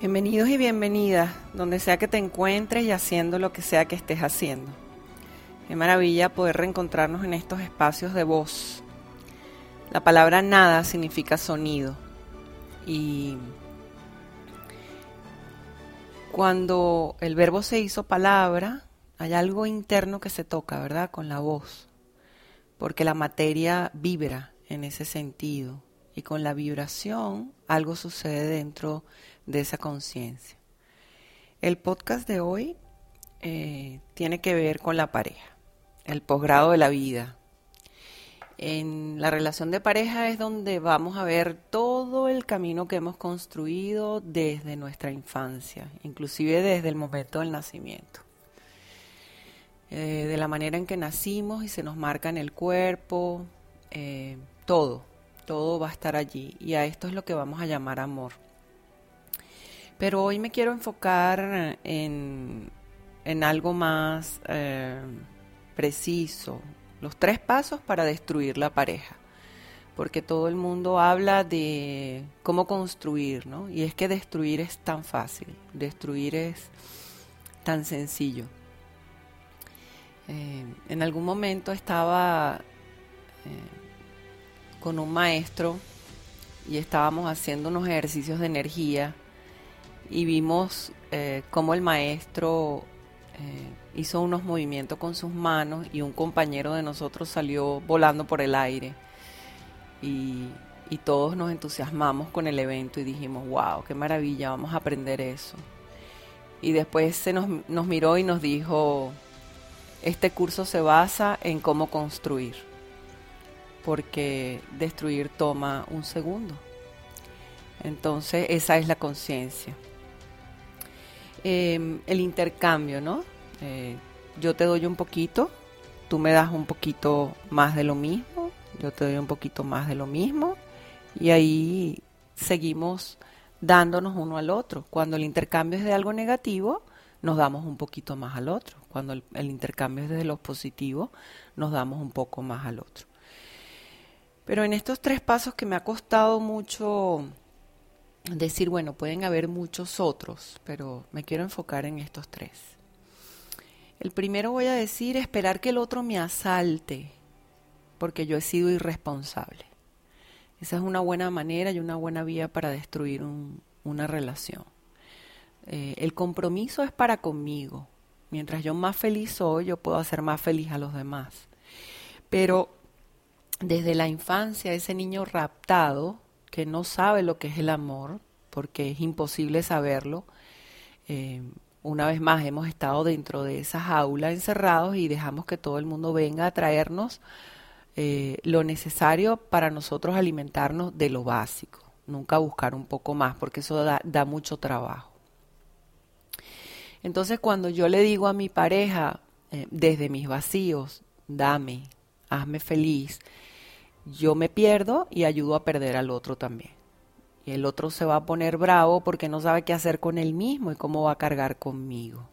Bienvenidos y bienvenidas, donde sea que te encuentres y haciendo lo que sea que estés haciendo. Qué maravilla poder reencontrarnos en estos espacios de voz. La palabra nada significa sonido. Y cuando el verbo se hizo palabra, hay algo interno que se toca, ¿verdad? Con la voz. Porque la materia vibra en ese sentido. Y con la vibración algo sucede dentro de esa conciencia. El podcast de hoy eh, tiene que ver con la pareja, el posgrado de la vida. En la relación de pareja es donde vamos a ver todo el camino que hemos construido desde nuestra infancia, inclusive desde el momento del nacimiento. Eh, de la manera en que nacimos y se nos marca en el cuerpo, eh, todo, todo va a estar allí. Y a esto es lo que vamos a llamar amor. Pero hoy me quiero enfocar en, algo más eh, preciso, los tres pasos para destruir la pareja. Porque todo el mundo habla de cómo construir, ¿no? Y es que destruir es tan fácil, destruir es tan sencillo. Eh, en algún momento estaba eh, con un maestro y estábamos haciendo unos ejercicios de energía y vimos eh, cómo el maestro eh, hizo unos movimientos con sus manos y un compañero de nosotros salió volando por el aire. Y, todos nos entusiasmamos con el evento y dijimos, wow, qué maravilla, vamos a aprender eso. Y después se nos, nos miró y nos dijo, este curso se basa en cómo construir, porque destruir toma un segundo. Entonces esa es la conciencia. Em, el intercambio, ¿no? Eh, yo te doy un poquito, tú me das un poquito más de lo mismo, yo te doy un poquito más de lo mismo, y ahí seguimos dándonos uno al otro. Cuando el intercambio es de algo negativo, nos damos un poquito más al otro. Cuando el, el intercambio es de lo positivo, nos damos un poco más al otro. Pero en estos tres pasos que me ha costado mucho decir, bueno, pueden haber muchos otros, pero me quiero enfocar en estos tres. El primero voy a decir esperar que el otro me asalte, porque yo he sido irresponsable. Esa es una buena manera y una buena vía para destruir una relación. Eh, el compromiso es para conmigo. Mientras yo más feliz soy, yo puedo hacer más feliz a los demás. Pero desde la infancia, ese niño raptado que no sabe lo que es el amor, porque es imposible saberlo. Eh, una vez más hemos estado dentro de esa jaula encerrados y dejamos que todo el mundo venga a traernos eh, lo necesario para nosotros alimentarnos de lo básico, nunca buscar un poco más, porque eso da, mucho trabajo. Entonces cuando yo le digo a mi pareja, eh, desde mis vacíos, dame, hazme feliz, yo me pierdo y ayudo a perder al otro también. Y el otro se va a poner bravo porque no sabe qué hacer con él mismo y cómo va a cargar conmigo.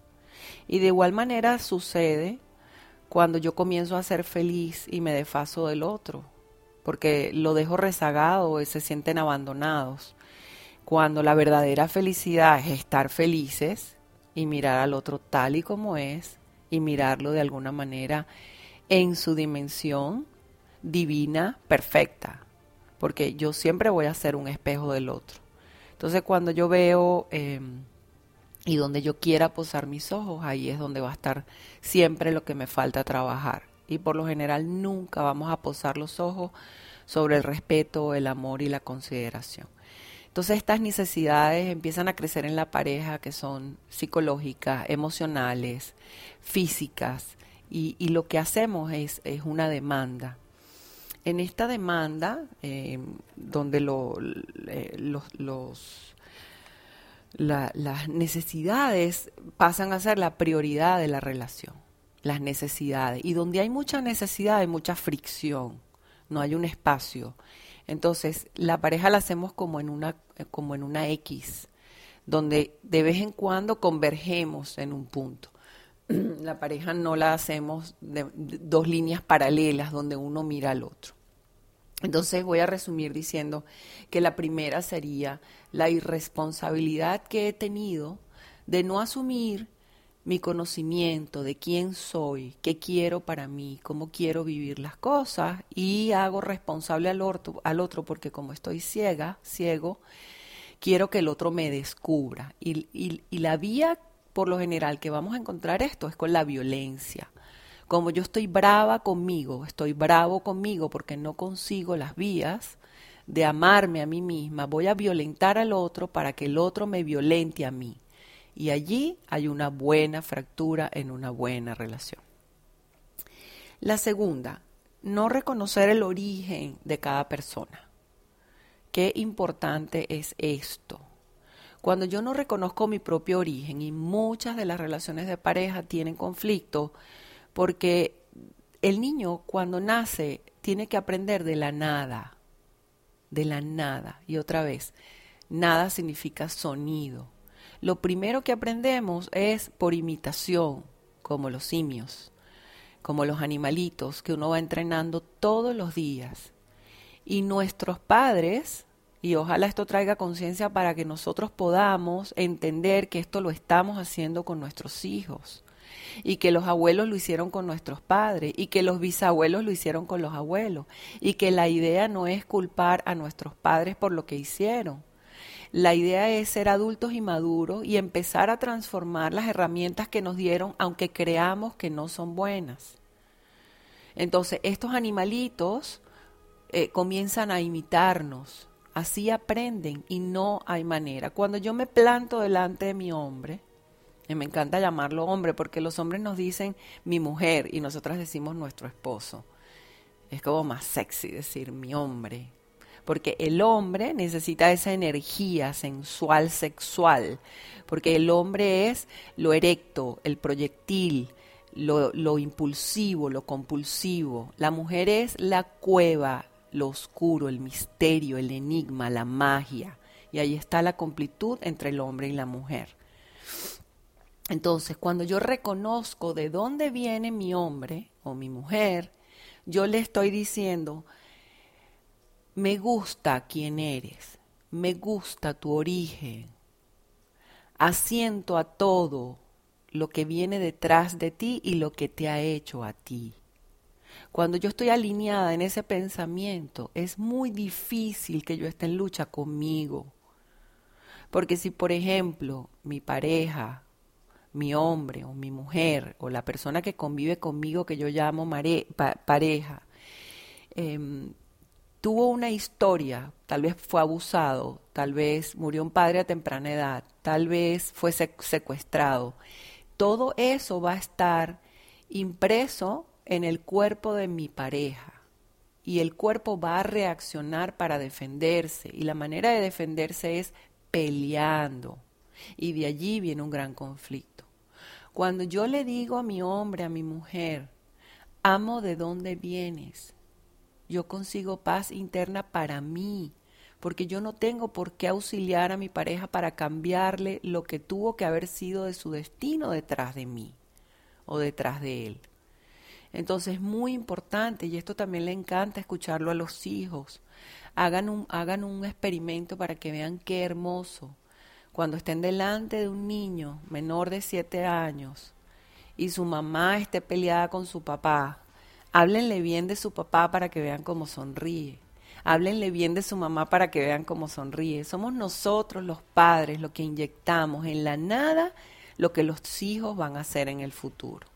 Y de igual manera sucede cuando yo comienzo a ser feliz y me desfaso del otro, porque lo dejo rezagado y se sienten abandonados. Cuando la verdadera felicidad es estar felices y mirar al otro tal y como es y mirarlo de alguna manera en su dimensión divina, perfecta, porque yo siempre voy a ser un espejo del otro. Entonces cuando yo veo em, y donde yo quiera posar mis ojos, ahí es donde va a estar siempre lo que me falta trabajar. Y por lo general nunca vamos a posar los ojos sobre el respeto, el amor y la consideración. Entonces estas necesidades empiezan a crecer en la pareja que son psicológicas, emocionales, físicas, Y, lo que hacemos es una demanda. En esta demanda, eh, donde lo, eh, los, los la, las necesidades pasan a ser la prioridad de la relación, las necesidades. Y donde hay mucha necesidad hay mucha fricción, no hay un espacio. Entonces, la pareja la hacemos como en una, como en una X, donde de vez en cuando convergemos en un punto. La pareja no la hacemos dos líneas paralelas donde uno mira al otro. Entonces voy a resumir diciendo que la primera sería la irresponsabilidad que he tenido de no asumir mi conocimiento de quién soy, qué quiero para mí, cómo quiero vivir las cosas y hago responsable al otro, al otro porque como estoy ciega, ciego, quiero que el otro me descubra. Y, la vía por lo general que vamos a encontrar esto es con la violencia. Como yo estoy brava conmigo, estoy bravo conmigo porque no consigo las vías de amarme a mí misma, voy a violentar al otro para que el otro me violente a mí. Y allí hay una buena fractura en una buena relación. La segunda, no reconocer el origen de cada persona. Qué importante es esto. Cuando yo no reconozco mi propio origen y muchas de las relaciones de pareja tienen conflicto, porque el niño cuando nace tiene que aprender de la nada, de la nada. Y otra vez, nada significa sonido. Lo primero que aprendemos es por imitación, como los simios, como los animalitos que uno va entrenando todos los días. Y nuestros padres, y ojalá esto traiga conciencia para que nosotros podamos entender que esto lo estamos haciendo con nuestros hijos y que los abuelos lo hicieron con nuestros padres y que los bisabuelos lo hicieron con los abuelos y que la idea no es culpar a nuestros padres por lo que hicieron. La idea es ser adultos y maduros y empezar a transformar las herramientas que nos dieron aunque creamos que no son buenas. Entonces, estos animalitos eh, comienzan a imitarnos, así aprenden y no hay manera. Cuando yo me planto delante de mi hombre, y me encanta llamarlo hombre porque los hombres nos dicen mi mujer y nosotras decimos nuestro esposo. Es como más sexy decir mi hombre. Porque el hombre necesita esa energía sensual, sexual. Porque el hombre es lo erecto, el proyectil, lo, lo impulsivo, lo compulsivo. La mujer es la cueva, lo oscuro, el misterio, el enigma, la magia. Y ahí está la completud entre el hombre y la mujer. Entonces, cuando yo reconozco de dónde viene mi hombre o mi mujer, yo le estoy diciendo, me gusta quién eres, me gusta tu origen, asiento a todo lo que viene detrás de ti y lo que te ha hecho a ti. Cuando yo estoy alineada en ese pensamiento, es muy difícil que yo esté en lucha conmigo. Porque si, por ejemplo, mi pareja mi hombre o mi mujer o la persona que convive conmigo que yo llamo pareja, em, tuvo una historia, tal vez fue abusado, tal vez murió un padre a temprana edad, tal vez fue secuestrado, todo eso va a estar impreso en el cuerpo de mi pareja y el cuerpo va a reaccionar para defenderse y la manera de defenderse es peleando y de allí viene un gran conflicto. Cuando yo le digo a mi hombre, a mi mujer, amo de dónde vienes, yo consigo paz interna para mí, porque yo no tengo por qué auxiliar a mi pareja para cambiarle lo que tuvo que haber sido de su destino detrás de mí o detrás de él. Entonces es muy importante, y esto también le encanta escucharlo a los hijos, hagan un, hagan un experimento para que vean qué hermoso cuando estén delante de un niño menor de siete años y su mamá esté peleada con su papá, háblenle bien de su papá para que vean cómo sonríe. Háblenle bien de su mamá para que vean cómo sonríe. Somos nosotros los padres los que inyectamos en la nada lo que los hijos van a hacer en el futuro.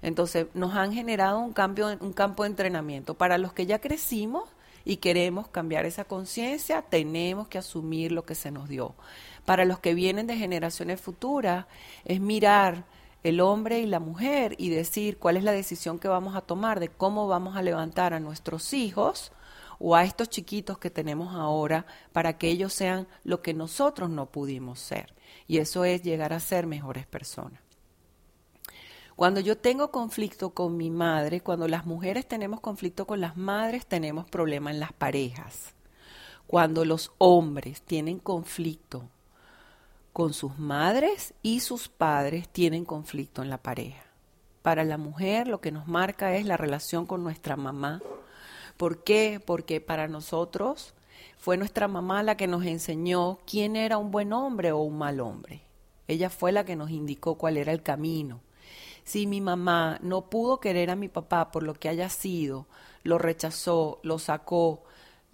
Entonces nos han generado un, cambio, un campo de entrenamiento. Para los que ya crecimos y queremos cambiar esa conciencia, tenemos que asumir lo que se nos dio para los que vienen de generaciones futuras, es mirar el hombre y la mujer y decir cuál es la decisión que vamos a tomar de cómo vamos a levantar a nuestros hijos o a estos chiquitos que tenemos ahora para que ellos sean lo que nosotros no pudimos ser. Y eso es llegar a ser mejores personas. Cuando yo tengo conflicto con mi madre, cuando las mujeres tenemos conflicto con las madres, tenemos problema en las parejas. Cuando los hombres tienen conflicto con sus madres y sus padres tienen conflicto en la pareja. Para la mujer lo que nos marca es la relación con nuestra mamá. ¿Por qué? Porque para nosotros fue nuestra mamá la que nos enseñó quién era un buen hombre o un mal hombre. Ella fue la que nos indicó cuál era el camino. Si mi mamá no pudo querer a mi papá por lo que haya sido, lo rechazó, lo sacó,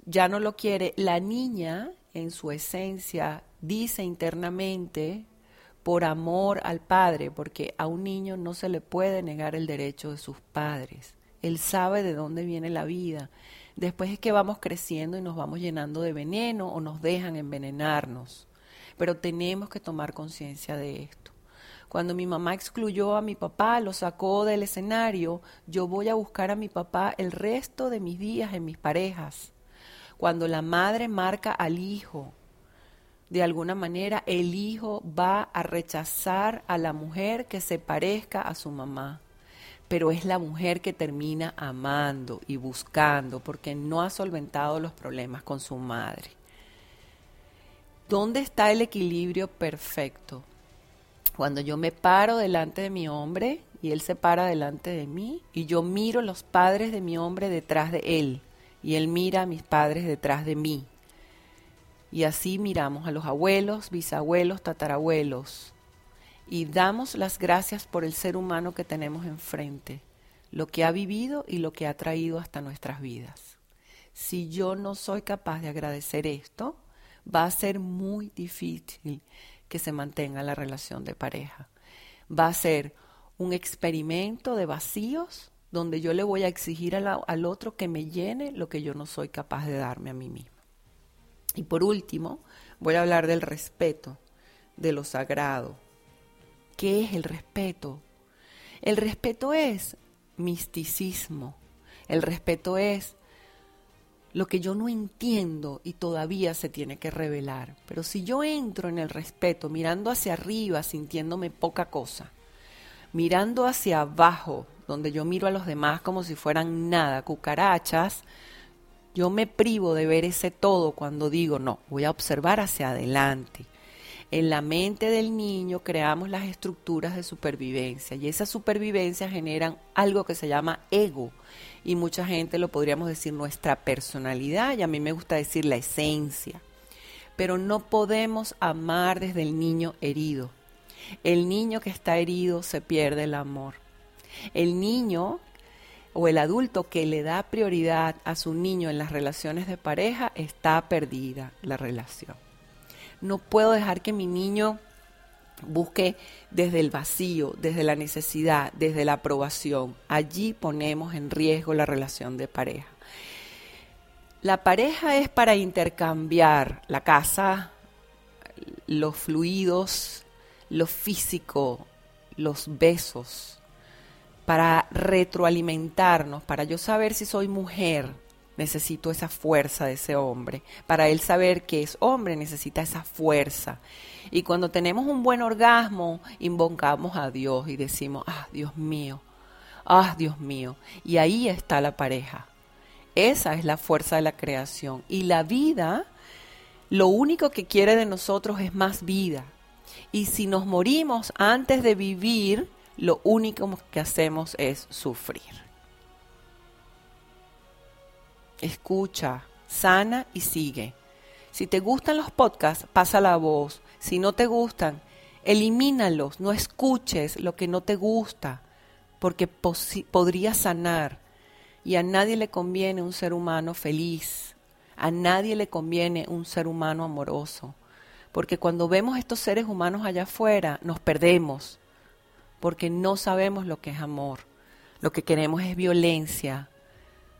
ya no lo quiere, la niña en su esencia dice internamente por amor al padre, porque a un niño no se le puede negar el derecho de sus padres. Él sabe de dónde viene la vida. Después es que vamos creciendo y nos vamos llenando de veneno o nos dejan envenenarnos. Pero tenemos que tomar conciencia de esto. Cuando mi mamá excluyó a mi papá, lo sacó del escenario, yo voy a buscar a mi papá el resto de mis días en mis parejas. Cuando la madre marca al hijo, de alguna manera el hijo va a rechazar a la mujer que se parezca a su mamá. Pero es la mujer que termina amando y buscando porque no ha solventado los problemas con su madre. ¿Dónde está el equilibrio perfecto? Cuando yo me paro delante de mi hombre y él se para delante de mí y yo miro los padres de mi hombre detrás de él y él mira a mis padres detrás de mí. Y así miramos a los abuelos, bisabuelos, tatarabuelos y damos las gracias por el ser humano que tenemos enfrente, lo que ha vivido y lo que ha traído hasta nuestras vidas. Si yo no soy capaz de agradecer esto, va a ser muy difícil que se mantenga la relación de pareja. Va a ser un experimento de vacíos donde yo le voy a exigir al, otro que me llene lo que yo no soy capaz de darme a mí mismo. Y por último, voy a hablar del respeto, de lo sagrado. ¿Qué es el respeto? El respeto es misticismo. El respeto es lo que yo no entiendo y todavía se tiene que revelar. Pero si yo entro en el respeto mirando hacia arriba, sintiéndome poca cosa, mirando hacia abajo, donde yo miro a los demás como si fueran nada, cucarachas, yo me privo de ver ese todo cuando digo, no, voy a observar hacia adelante. En la mente del niño creamos las estructuras de supervivencia y esas supervivencias generan algo que se llama ego y mucha gente lo podríamos decir nuestra personalidad y a mí me gusta decir la esencia. Pero no podemos amar desde el niño herido. El niño que está herido se pierde el amor. El niño o el adulto que le da prioridad a su niño en las relaciones de pareja está perdida la relación. No puedo dejar que mi niño busque desde el vacío, desde la necesidad, desde la aprobación. Allí ponemos en riesgo la relación de pareja. La pareja es para intercambiar la casa, los fluidos, lo físico, los besos, para retroalimentarnos, para yo saber si soy mujer, necesito esa fuerza de ese hombre. Para él saber que es hombre, necesita esa fuerza. Y cuando tenemos un buen orgasmo, invocamos a Dios y decimos, ah, Dios mío, ah, Dios mío. Y ahí está la pareja. Esa es la fuerza de la creación. Y la vida, lo único que quiere de nosotros es más vida. Y si nos morimos antes de vivir, lo único que hacemos es sufrir. Escucha, sana y sigue. Si te gustan los podcasts, pasa la voz. Si no te gustan, elimínalos. No escuches lo que no te gusta, porque podría sanar. Y a nadie le conviene un ser humano feliz. A nadie le conviene un ser humano amoroso. Porque cuando vemos estos seres humanos allá afuera, nos perdemos porque no sabemos lo que es amor. Lo que queremos es violencia,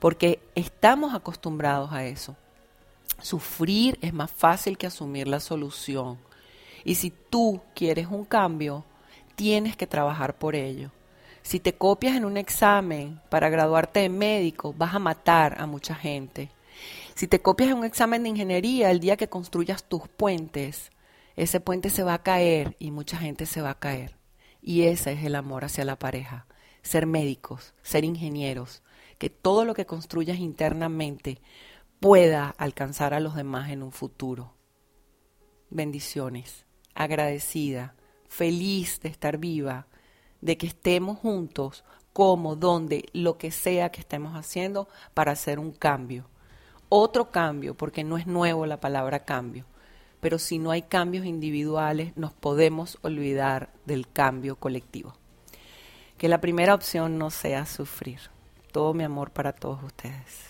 porque estamos acostumbrados a eso. Sufrir es más fácil que asumir la solución. Y si tú quieres un cambio, tienes que trabajar por ello. Si te copias en un examen para graduarte de médico, vas a matar a mucha gente. Si te copias en un examen de ingeniería, el día que construyas tus puentes, ese puente se va a caer y mucha gente se va a caer. Y ese es el amor hacia la pareja. Ser médicos, ser ingenieros, que todo lo que construyas internamente pueda alcanzar a los demás en un futuro. Bendiciones, agradecida, feliz de estar viva, de que estemos juntos, como, donde, lo que sea que estemos haciendo para hacer un cambio. Otro cambio, porque no es nuevo la palabra cambio, pero si no hay cambios individuales, nos podemos olvidar del cambio colectivo. Que la primera opción no sea sufrir. Todo mi amor para todos ustedes.